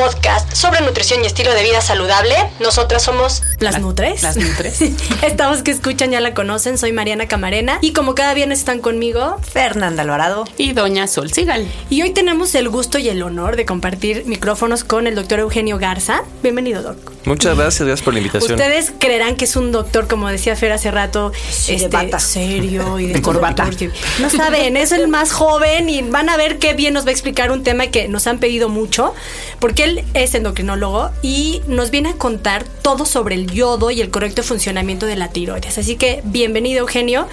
Podcast sobre nutrición y estilo de vida saludable. Nosotras somos Las Nutres. Las Nutres. Estamos que escuchan ya la conocen. Soy Mariana Camarena. Y como cada viernes están conmigo. Fernanda Alvarado. Y Doña Sol Sigal. Y hoy tenemos el gusto y el honor de compartir micrófonos con el doctor Eugenio Garza. Bienvenido, doc. Muchas gracias, gracias por la invitación. Ustedes creerán que es un doctor, como decía Fer hace rato, Sí, de bata. serio y de, corbata. No saben, es el más joven y van a ver qué bien nos va a explicar un tema que nos han pedido mucho, porque él es endocrinólogo y nos viene a contar todo sobre el yodo y el correcto funcionamiento de la tiroides. Así que bienvenido, Eugenio.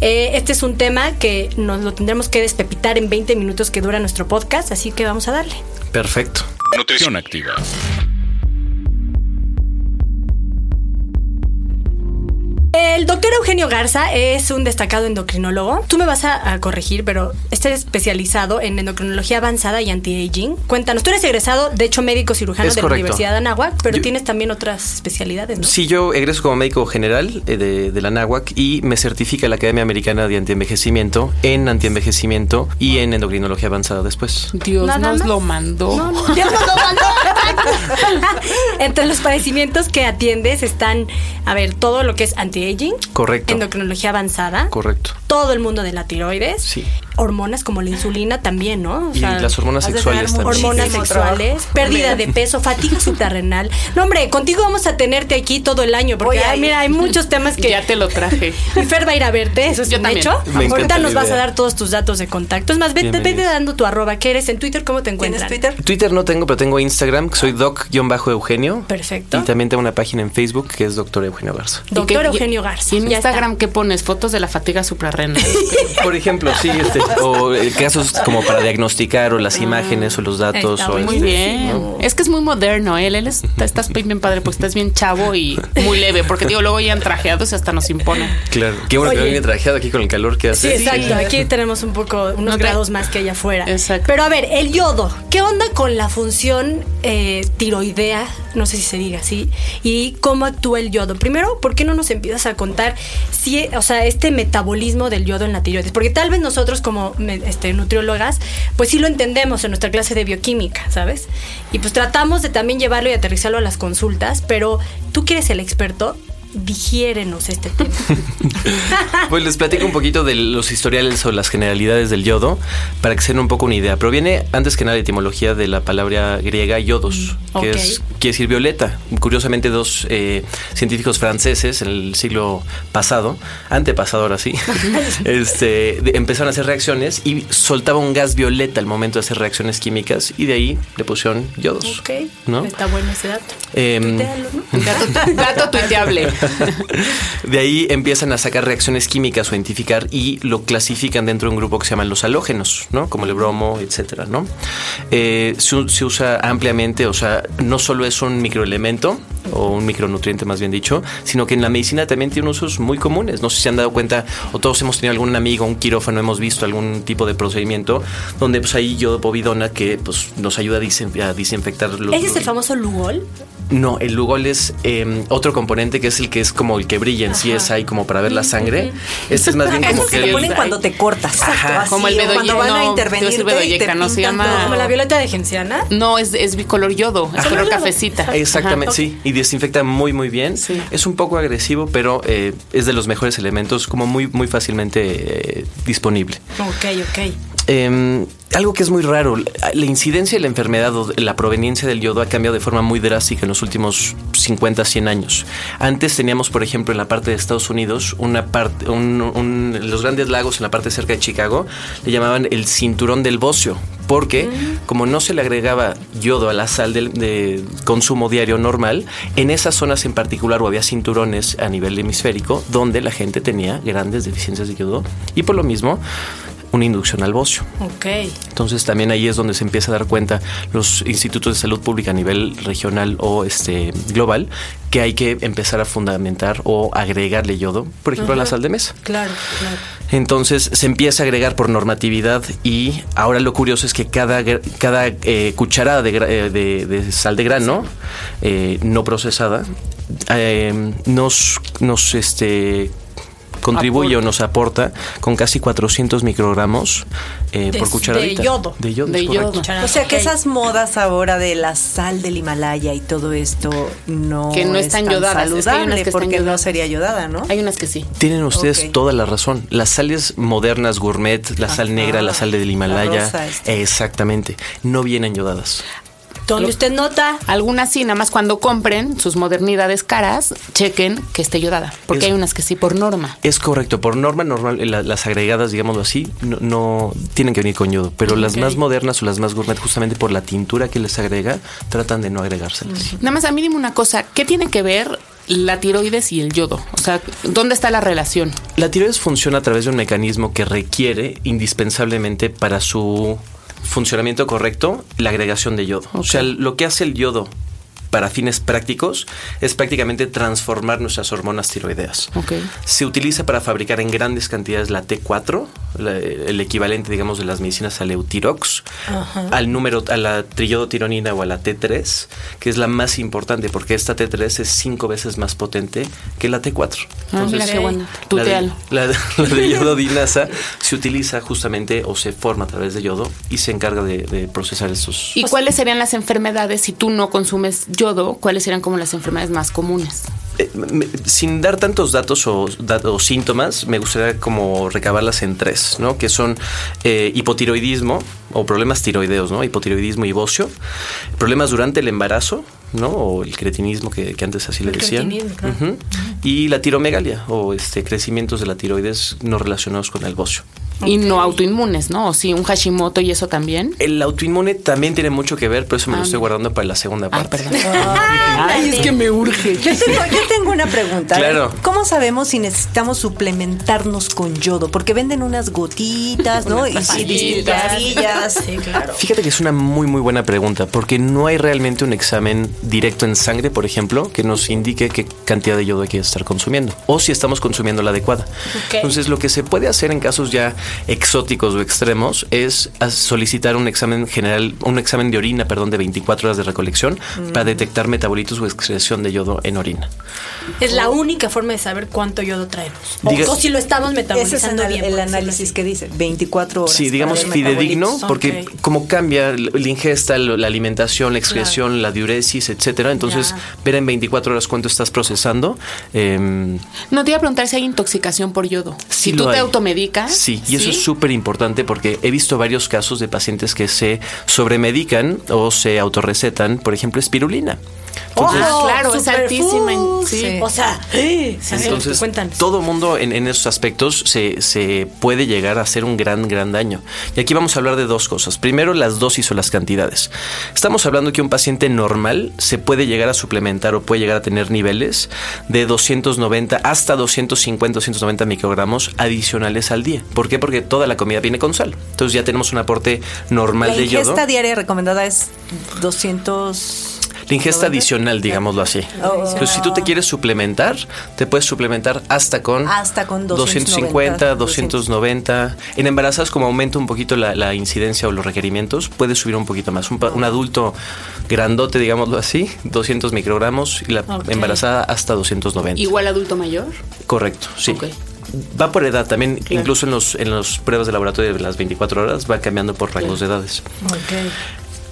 Eh, este es un tema que nos lo tendremos que despepitar en 20 minutos que dura nuestro podcast, así que vamos a darle. Perfecto. Nutrición activa. El doctor Eugenio Garza es un destacado endocrinólogo. Tú me vas a, a corregir, pero está especializado en endocrinología avanzada y anti-aging. Cuéntanos, tú eres egresado, de hecho, médico cirujano Es de correcto. la Universidad de Anáhuac, pero Yo- tienes también otras especialidades, ¿no? Sí, yo egreso como médico general eh, de, de la NAWAC y me certifica la Academia Americana de Antienvejecimiento en antienvejecimiento y en endocrinología avanzada después. Dios Nada nos más. lo mandó. No, no, Dios nos lo mandó. Entre los padecimientos que atiendes están, a ver, todo lo que es anti-aging, Correcto. endocrinología avanzada, Correcto. todo el mundo de la tiroides, Sí. Hormonas como la insulina también, ¿no? O Y las hormonas sexuales también. hormonas sexuales, trabajo. pérdida de peso, fatiga suprarrenal. No, hombre, contigo vamos a tenerte aquí todo el año, porque ay, mira, hay muchos temas que. Ya te lo traje. Mi Fer va a ir a verte, eso es Yo un también. hecho. Me Ahorita nos vas a dar todos tus datos de contacto. Es más, vete, vete dando tu arroba. ¿Qué eres en Twitter? ¿Cómo te encuentran? Twitter no tengo, pero tengo Instagram, que soy doc-eugenio. Perfecto. Y también tengo una página en Facebook que es doctor Eugenio Garza. ¿Y Doctor qué- Eugenio Garza. ¿Y en. Instagram qué pones? ¿Fotos de la fatiga suprarrenal? Por ejemplo, sí, este, o eh, casos como para diagnosticar o las imágenes o los datos. Está o muy Muy este, bien. ¿no? Es que es muy moderno él. Él es- estás bien padre porque estás bien chavo y muy leve. Porque digo, luego ya trajeados y hasta nos impone. Claro. Qué bueno que Oye. viene trajeado aquí con el calor que Sí, hace. exacto. Aquí tenemos un poco, unos No grados más que allá afuera. Exacto. Pero a ver, el yodo. ¿Qué onda con la función eh, tiroidea? No sé si se diga así. ¿Y cómo actúa el yodo? Primero, ¿por qué no nos empiezas a contar si, o sea, este metabolismo del yodo en la tiroides? Porque tal vez nosotros como me- este, nutriólogas, pues sí lo entendemos en nuestra clase de bioquímica, ¿sabes? Y pues tratamos de también llevarlo y aterrizarlo a las consultas, pero tú que eres el experto, digiérenos este tema. Pues les platico un poquito de los historiales o las generalidades del yodo para que se den un poco una idea. Proviene antes que nada de etimología de la palabra griega yodos, Mm, que ok. es quiere decir violeta. Curiosamente dos eh, científicos franceses en el siglo pasado, antepasado ahora sí, este, de- empezaron a hacer reacciones y soltaba un gas violeta al momento de hacer reacciones químicas y de ahí le pusieron yodos. ok, ¿no? está bueno ese dato. Em, Tuitealo, ¿no? Dato, dato tuiteable. De ahí empiezan a sacar reacciones químicas o identificar y lo clasifican dentro de un grupo que se llaman los halógenos, ¿no? Como el bromo, etcétera, ¿no? Eh, se, usa ampliamente, o sea, no solo es un microelemento o un micronutriente más bien dicho, sino que en la medicina también tiene usos muy comunes. No sé si se han dado cuenta o todos hemos tenido algún amigo, un quirófano, hemos visto algún tipo de procedimiento donde pues hay yodo povidona que pues nos ayuda a desinfectar los... ¿Ese es el famoso Lugol? No, el Lugol es eh, otro componente que es el que es como el que brilla en sí, es ahí como para ver la sangre. Este es más bien como que se el- le ponen cuando te cortas. Ajá. Así, Como el bedoye- Cuando van no, a intervenir. bedoyeca, no se llama- Como la violeta de genciana. No, es, es bicolor yodo. Es color cafecita. Exactamente, Ajá. sí, y desinfecta muy muy bien. Sí. Es un poco agresivo, pero eh, es de los mejores elementos, como muy muy fácilmente eh, disponible. Ok, ok. Em, algo que es muy raro, la incidencia de la enfermedad o la proveniencia del yodo ha cambiado de forma muy drástica en los últimos 50, 100 años. Antes teníamos, por ejemplo, en la parte de Estados Unidos, una parte, los grandes lagos en la parte cerca de Chicago, le llamaban el cinturón del bocio, porque mm. como no se le agregaba yodo a la sal de, consumo diario normal, en esas zonas en particular o había cinturones a nivel hemisférico donde la gente tenía grandes deficiencias de yodo y por lo mismo una inducción al bocio. Ok. Entonces también ahí es donde se empieza a dar cuenta los institutos de salud pública a nivel regional o este global que hay que empezar a fundamentar o agregarle yodo, por ejemplo, a la sal de mesa. Claro, claro. Entonces se empieza a agregar por normatividad y ahora lo curioso es que cada, cada eh, cucharada eh, de, de, sal de grano eh, no procesada nos, nos este, contribuye o nos aporta con casi 400 microgramos eh, por cucharadita. De yodo. De yodo. O sea que esas modas ahora de la sal del Himalaya y todo esto no, que no están yodadas. Saludable porque no sería yodada, ¿no? Hay unas que sí. Tienen ustedes toda la razón. Las sales modernas, gourmet, la sal negra, la sal del Himalaya, exactamente, no vienen yodadas. Donde usted nota. Algunas sí, nada más cuando compren sus modernidades caras, chequen que esté yodada. Porque hay unas que sí, por norma. Es correcto, por norma normal, las agregadas, digámoslo así, no, tienen que venir con yodo. Pero las más modernas o las más gourmet, justamente por la tintura que les agrega, tratan de no agregárselas. Nada más a mí dime una cosa, ¿qué tiene que ver la tiroides y el yodo? O sea, ¿dónde está la relación? La tiroides funciona a través de un mecanismo que requiere indispensablemente para su funcionamiento correcto, la agregación de yodo. O sea, lo que hace el yodo para fines prácticos es prácticamente transformar nuestras hormonas tiroideas. Se utiliza para fabricar en grandes cantidades la T4, el equivalente, digamos, de las medicinas al Eutirox, al número, a la triyodotironina o a la T3, que es la más importante porque esta T3 es cinco veces más potente que la T4. Ah, mira qué bueno. La de, la, de yododinasa se utiliza justamente o se forma a través de yodo y se encarga de, procesar esos. ¿Y cuáles serían las enfermedades si tú no consumes yodo? ¿Cuáles eran como las enfermedades más comunes? Eh, sin dar tantos datos o, síntomas, me gustaría como recabarlas en tres, ¿no? Que son eh, hipotiroidismo o problemas tiroideos, ¿no? Hipotiroidismo y bocio, problemas durante el embarazo, ¿no? O el cretinismo que, antes así le decían. Y la tiromegalia o este crecimientos de la tiroides no relacionados con el bocio. Y no autoinmunes, ¿no? O sí, un Hashimoto y eso también. El autoinmune también tiene mucho que ver, pero eso me lo ah, estoy guardando para la segunda ah, parte. Ay, es que me urge. Yo tengo, una pregunta. Claro. ¿Cómo sabemos si necesitamos suplementarnos con yodo? Porque venden unas gotitas, ¿no? y sí, claro. Fíjate que es una muy, muy buena pregunta, porque no hay realmente un examen directo en sangre, por ejemplo, que nos indique qué cantidad de yodo hay que estar consumiendo o si estamos consumiendo la adecuada. Entonces, lo que se puede hacer en casos ya exóticos o extremos es solicitar un examen general, un examen de orina, perdón, de 24 horas de recolección para detectar metabolitos o excreción de yodo en orina. Es la única forma de saber cuánto yodo traemos. o, si lo estamos metabolizando ese es el, análisis que dice 24 horas. Sí, digamos fidedigno, porque como cambia la ingesta, la alimentación, la excreción, la diuresis, etcétera, entonces ver en 24 horas cuánto estás procesando. Em, no te iba a preguntar si hay intoxicación por yodo. si tú te automedicas. Sí, y eso es súper importante porque he visto varios casos de pacientes que se sobremedican o se autorrecetan, por ejemplo, espirulina. Entonces, oh, claro, es altísima. Sí. O sea, entonces, todo mundo en, en, esos aspectos se, se, puede llegar a hacer un gran, gran daño. Y aquí vamos a hablar de dos cosas. Primero, las dosis o las cantidades. Estamos hablando que un paciente normal se puede llegar a suplementar o puede llegar a tener niveles de 290 hasta 250, 290 microgramos adicionales al día. ¿Por qué? Porque toda la comida viene con sal. Entonces ya tenemos un aporte normal de yodo. La diaria recomendada es 200 la ingesta adicional, digámoslo así. Oh, Entonces, si tú te quieres suplementar, te puedes suplementar hasta con, hasta con 250, 290. En embarazadas, como aumenta un poquito la, incidencia o los requerimientos, puedes subir un poquito más. Un, adulto grandote, digámoslo así, 200 microgramos y la embarazada hasta 290. ¿Igual adulto mayor? Correcto, sí. Va por edad también, incluso en los en las pruebas de laboratorio de las 24 horas va cambiando por rangos de edades. Okay.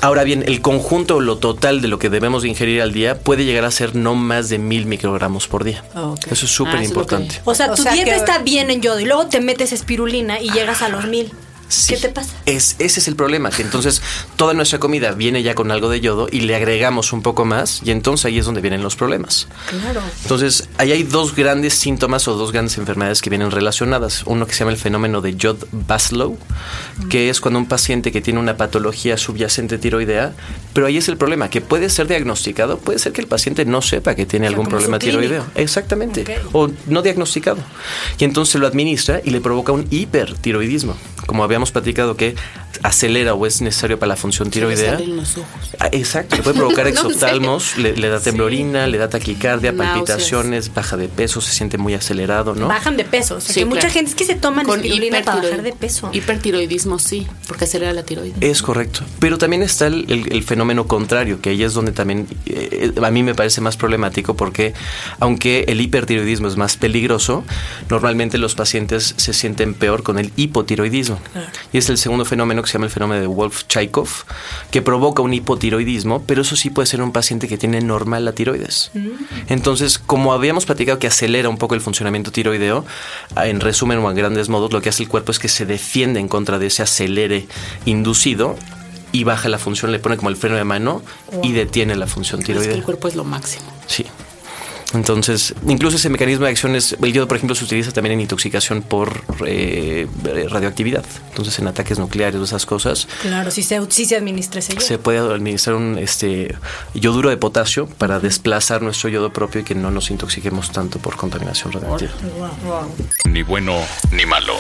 Ahora bien, el conjunto lo total de lo que debemos ingerir al día puede llegar a ser no más de mil microgramos por día. Eso es súper ah, importante. O sea, tu dieta está bien en yodo y luego te metes espirulina y llegas a los mil. ¿Qué te pasa? Es, ese es el problema, que entonces toda nuestra comida viene ya con algo de yodo y le agregamos un poco más y entonces ahí es donde vienen los problemas. Claro. Entonces, ahí hay dos grandes síntomas o dos grandes enfermedades que vienen relacionadas. Uno que se llama el fenómeno de Jod Baslow, que es cuando un paciente que tiene una patología subyacente tiroidea, pero ahí es el problema, que puede ser diagnosticado, puede ser que el paciente no sepa que tiene algún problema tiroideo. Exactamente. O no diagnosticado. Y entonces lo administra y le provoca un hipertiroidismo. Como habíamos platicado que acelera o es necesario para la función tiroidea. Ah, exacto, le puede provocar exoftalmos, le, da temblorina, le da taquicardia, palpitaciones, baja de peso, se siente muy acelerado, ¿no? Bajan de peso, o sea, mucha gente es que se toman Con para bajar de peso. Hipertiroidismo sí, porque acelera la tiroides. Es correcto, pero también está el, fenómeno contrario, que ahí es donde también eh, a mí me parece más problemático porque aunque el hipertiroidismo es más peligroso, normalmente los pacientes se sienten peor con el hipotiroidismo. Y es el segundo fenómeno que se llama el fenómeno de Wolf-Chaikov, que provoca un hipotiroidismo, pero eso sí puede ser un paciente que tiene normal la tiroides. Mm. Entonces, como habíamos platicado que acelera un poco el funcionamiento tiroideo, en resumen o en grandes modos, lo que hace el cuerpo es que se defiende en contra de ese acelere inducido y baja la función, le pone como el freno de mano y detiene la función tiroidea. el cuerpo es lo máximo. Sí. Entonces, incluso ese mecanismo de acción es, el yodo, por ejemplo, se utiliza también en intoxicación por eh, radioactividad. Entonces, en ataques nucleares o esas cosas. Claro, si se, si se administra ese yodo. Se puede administrar un este, yoduro de potasio para desplazar nuestro yodo propio y que no nos intoxiquemos tanto por contaminación radioactiva. Ni bueno ni malo.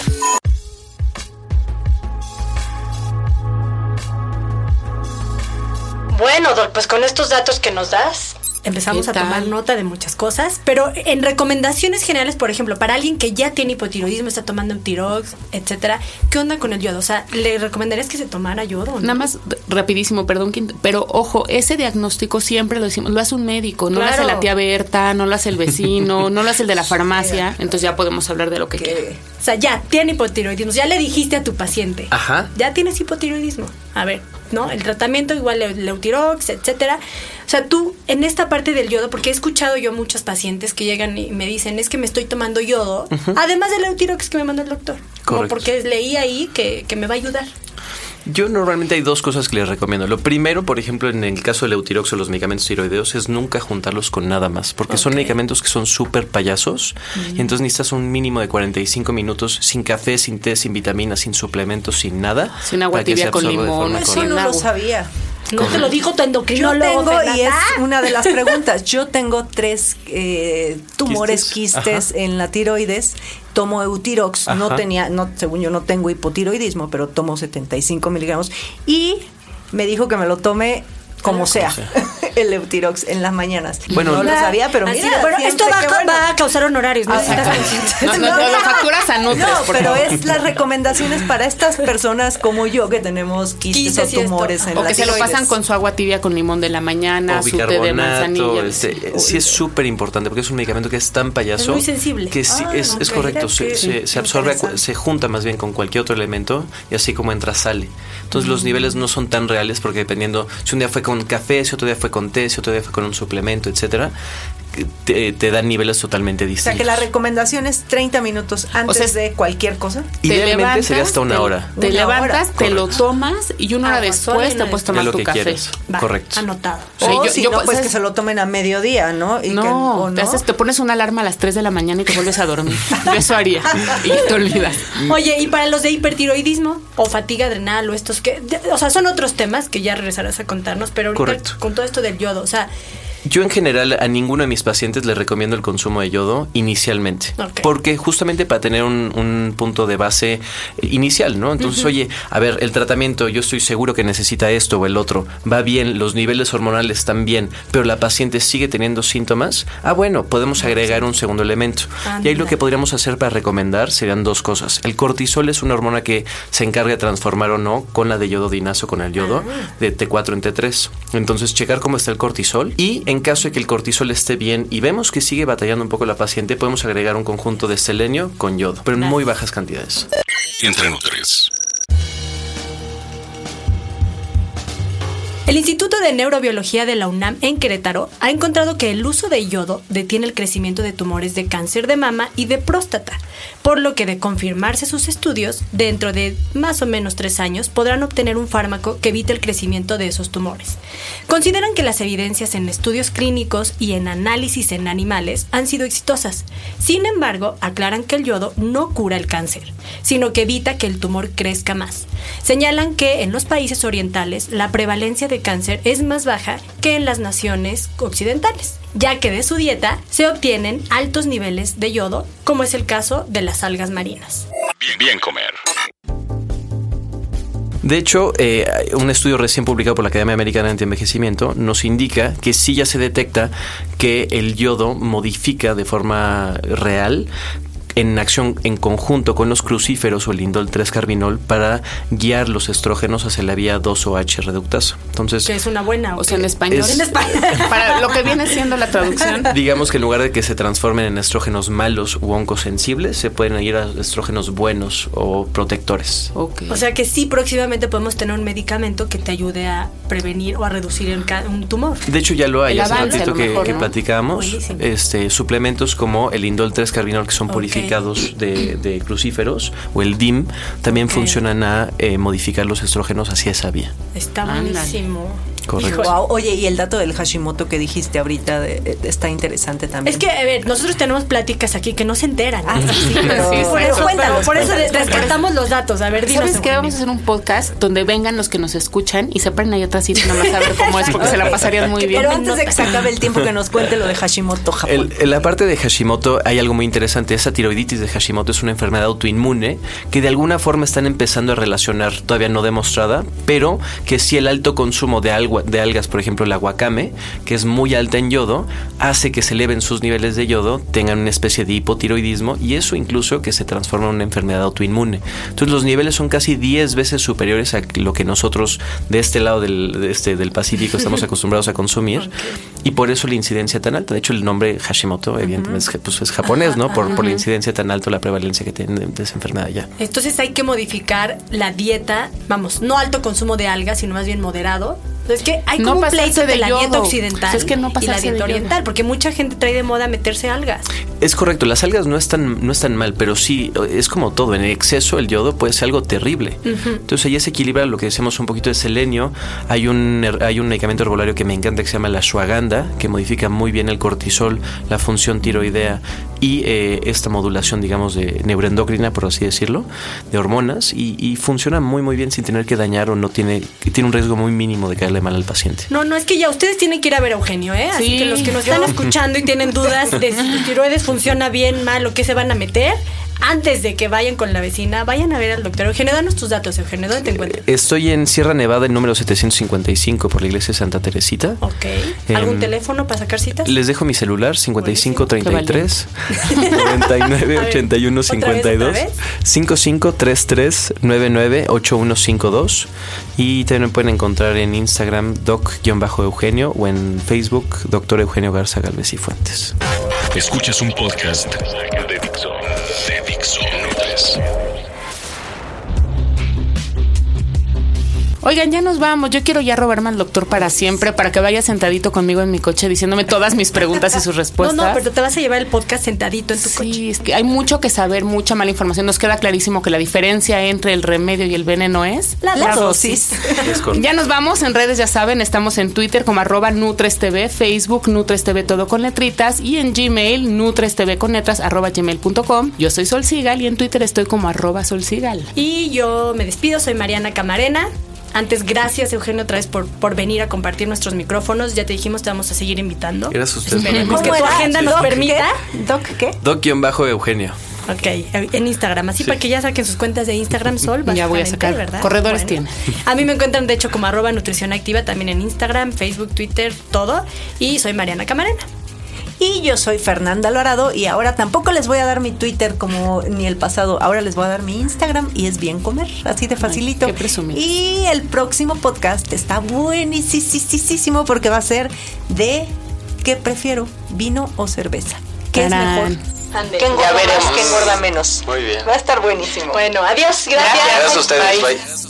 Bueno, pues con estos datos que nos das, empezamos a tomar nota de muchas cosas, pero en recomendaciones generales, por ejemplo, para alguien que ya tiene hipotiroidismo, está tomando un tirox, etcétera, ¿qué onda con el yodo? O sea, ¿le recomendarías que se tomara yodo? Nada más rapidísimo, perdón, pero ojo, ese diagnóstico siempre lo decimos, lo hace un médico, no lo hace la tía Berta, no lo hace el vecino, no lo hace el de la farmacia, entonces ya podemos hablar de lo que quiera. O sea, ya tiene hipotiroidismo, ya le dijiste a tu paciente, Ajá. ya tienes hipotiroidismo. A ver, ¿no? El tratamiento igual leutirox, etcétera. O sea, tú en esta parte del yodo, porque he escuchado yo muchos pacientes que llegan y me dicen, es que me estoy tomando yodo, además del leutirox que me mandó el doctor. Como porque leí ahí que, que me va a ayudar. Yo normalmente hay dos cosas que les recomiendo. Lo primero, por ejemplo, en el caso del eutirox o los medicamentos tiroideos, es nunca juntarlos con nada más, porque son medicamentos que son súper payasos y entonces necesitas un mínimo de 45 minutos sin café, sin té, sin vitaminas, sin suplementos, sin nada. Sin agua tibia con limón. Eso no lo sabía. No te lo dijo tu endocrinólogo. Yo tengo, y es una de las preguntas, yo tengo tres eh, tumores quistes, en la tiroides, tomo Eutirox, no tenía, no, según yo no tengo hipotiroidismo, pero tomo 75 miligramos. Y me dijo que me lo tome como sea, el Eutirox en las mañanas. Bueno, no lo sabía, pero mira, bueno, esto va, a causar honorarios, ¿no? no, no, no, facturas a No, pero es las recomendaciones para estas personas como yo que tenemos quistes, o tumores en o que se lo pasan con su agua tibia con limón de la mañana, su té de manzanilla. Este, sí es súper importante porque es un medicamento que es tan payaso. Es muy sensible. Que sí, es, es correcto, se, se, absorbe, se junta más bien con cualquier otro elemento y así como entra sale. Entonces los niveles no son tan reales porque dependiendo, si un día fue con café, si otro día fue con té, si otro día fue con un suplemento, etcétera, te, dan niveles totalmente distintos. O sea que la recomendación es 30 minutos antes de cualquier cosa. Idealmente sería hasta una hora. Te levantas, te lo tomas y una hora después te puedes tomar tu café. Correcto. Anotado. O, si no, pues que se lo tomen a mediodía, ¿no? Y no, Te, te, pones una alarma a las 3 de la mañana y te vuelves a dormir. Yo eso haría. Y te olvidas. Oye, y para los de hipertiroidismo o fatiga adrenal o estos que... O sea, son otros temas que ya regresarás a contarnos, pero ahorita con todo esto del yodo, o sea... Yo en general a ninguno de mis pacientes les recomiendo el consumo de yodo inicialmente, porque justamente para tener un, punto de base inicial, ¿no? Entonces, oye, a ver, el tratamiento, yo estoy seguro que necesita esto o el otro, va bien, los niveles hormonales están bien, pero la paciente sigue teniendo síntomas, ah, bueno, podemos agregar un segundo elemento. y ahí lo que podríamos hacer para recomendar serían dos cosas. El cortisol es una hormona que se encarga de transformar o no con la de yodo dinazo, con el yodo, ah. de T4 en T3. Entonces, checar cómo está el cortisol y en caso de que el cortisol esté bien y vemos que sigue batallando un poco la paciente, podemos agregar un conjunto de selenio con yodo, pero en muy bajas cantidades. Entre Nutres. El Instituto de Neurobiología de la UNAM en Querétaro ha encontrado que el uso de yodo detiene el crecimiento de tumores de cáncer de mama y de próstata, por lo que de confirmarse sus estudios, dentro de más o menos tres años podrán obtener un fármaco que evite el crecimiento de esos tumores. Consideran que las evidencias en estudios clínicos y en análisis en animales han sido exitosas. Sin embargo, aclaran que el yodo no cura el cáncer, sino que evita que el tumor crezca más. Señalan que en los países orientales la prevalencia de cáncer es más baja que en las naciones occidentales, ya que de su dieta se obtienen altos niveles de yodo, como es el caso de las algas marinas. Bien, comer. De hecho, eh, un estudio recién publicado por la Academia Americana de Antienvejecimiento nos indica que sí ya se detecta que el yodo modifica de forma real en acción en conjunto con los crucíferos o el indol 3-carbinol para guiar los estrógenos hacia la vía 2-OH reductasa. Entonces, que es una buena. O sea, en español. en español. para lo que viene siendo la traducción. Digamos que en lugar de que se transformen en estrógenos malos u oncosensibles, se pueden ir a estrógenos buenos o protectores. O sea que sí, próximamente podemos tener un medicamento que te ayude a prevenir o a reducir un tumor. De hecho, ya lo hay. Hace ratito que, que platicamos. Este, suplementos como el indol 3-carbinol que son de, crucíferos o el DIM también funcionan a eh, modificar los estrógenos hacia esa vía. Está buenísimo. Correcto. Oye, y el dato del Hashimoto que dijiste ahorita está interesante también. Es que, a ver, nosotros tenemos pláticas aquí que no se enteran. Ah, sí, pero, por eso, por eso rescatamos los datos. A ver, dinos. ¿Sabes qué? Vamos a hacer un podcast donde vengan los que nos escuchan y se ponen ahí atrás y no a ver cómo es, porque se la pasarían muy bien. Pero antes de que se acabe el tiempo que nos cuente lo de Hashimoto, Japón. en la parte de Hashimoto hay algo muy interesante. Esa tiroiditis de Hashimoto es una enfermedad autoinmune que de alguna forma están empezando a relacionar, todavía no demostrada, pero que si el alto consumo de, de algas, por ejemplo el aguacame, que es muy alta en yodo, hace que se eleven sus niveles de yodo, tengan una especie de hipotiroidismo y eso incluso que se transforma en una enfermedad autoinmune. Entonces los niveles son casi 10 veces superiores a lo que nosotros de este lado del, este, del Pacífico estamos acostumbrados a consumir y por eso la incidencia tan alta. De hecho el nombre Hashimoto evidentemente es, pues, es japonés, ¿no? Por, por la incidencia tan alta, la prevalencia que tiene de esa enfermedad ya. Entonces hay que modificar la dieta, vamos, no alto consumo de algas, sino más bien moderado, es que hay como un pleito de, la dieta occidental es que no y la dieta oriental, porque mucha gente trae de moda meterse algas. Es correcto, las algas no están, no están mal, pero sí, es como todo, en exceso el yodo puede ser algo terrible. Entonces ahí se equilibra lo que decíamos un poquito de selenio. Hay un, hay un medicamento herbolario que me encanta que se llama la ashwagandha, que modifica muy bien el cortisol, la función tiroidea y eh, esta modulación, digamos, de neuroendocrina, por así decirlo, de hormonas, y, funciona muy, muy bien sin tener que dañar o no tiene, tiene un riesgo muy mínimo de caerle mal al paciente. No, no, es que ya ustedes tienen que ir a ver a Eugenio, ¿eh? Así que los que nos están escuchando y tienen dudas de si su tiroides funciona bien, mal o qué se van a meter, antes de que vayan con la vecina, vayan a ver al doctor Eugenio. Danos tus datos, Eugenio. ¿Dónde te encuentras? Estoy en Sierra Nevada, el número 755 por la iglesia de Santa Teresita. Ok. ¿Algún em, teléfono para sacar citas? Les dejo mi celular, 5533 99 81 52 5533 99 8152 y también me pueden encontrar en Instagram doc-eugenio o en Facebook doctor Eugenio Garza Galvez y Fuentes. Escuchas un podcast. De Oigan, ya nos vamos. Yo quiero ya robarme al doctor para siempre, para que vaya sentadito conmigo en mi coche diciéndome todas mis preguntas y sus respuestas. No, no, pero te vas a llevar el podcast sentadito en tu coche. Sí, es que hay mucho que saber, mucha mala información. Nos queda clarísimo que la diferencia entre el remedio y el veneno es la, dosis. ya nos vamos. En redes ya saben, estamos en Twitter como arroba NutresTV, Facebook NutresTV todo con letritas y en Gmail NutresTV con letras arroba gmail.com. Yo soy Sol Sigal y en Twitter estoy como arroba Sol Sigal. Y yo me despido, soy Mariana Camarena. Antes, gracias Eugenio otra vez por, por venir a compartir nuestros micrófonos. Ya te dijimos, te vamos a seguir invitando. Gracias a ustedes. Esperemos que tu agenda nos permita. ¿Doc qué? Doc-Eugenio. Ok, en Instagram, así para que ya saquen sus cuentas de Instagram Sol. Ya voy a sacar, ¿verdad? Corredores tiene. A mí me encuentran, de hecho, como arroba nutrición activa también en Instagram, Facebook, Twitter, todo. Y soy Mariana Camarena. Y yo soy Fernanda Alvarado y ahora tampoco les voy a dar mi Twitter como ni el pasado, ahora les voy a dar mi Instagram y es bien comer, así de facilito. y el próximo podcast está buenísimo porque va a ser de ¿qué prefiero? ¿Vino o cerveza? ¿Qué es mejor? ¿Qué engorda más? ¿Qué engorda menos? Muy bien. Va a estar buenísimo. Bueno, adiós, gracias. Gracias a ustedes, bye.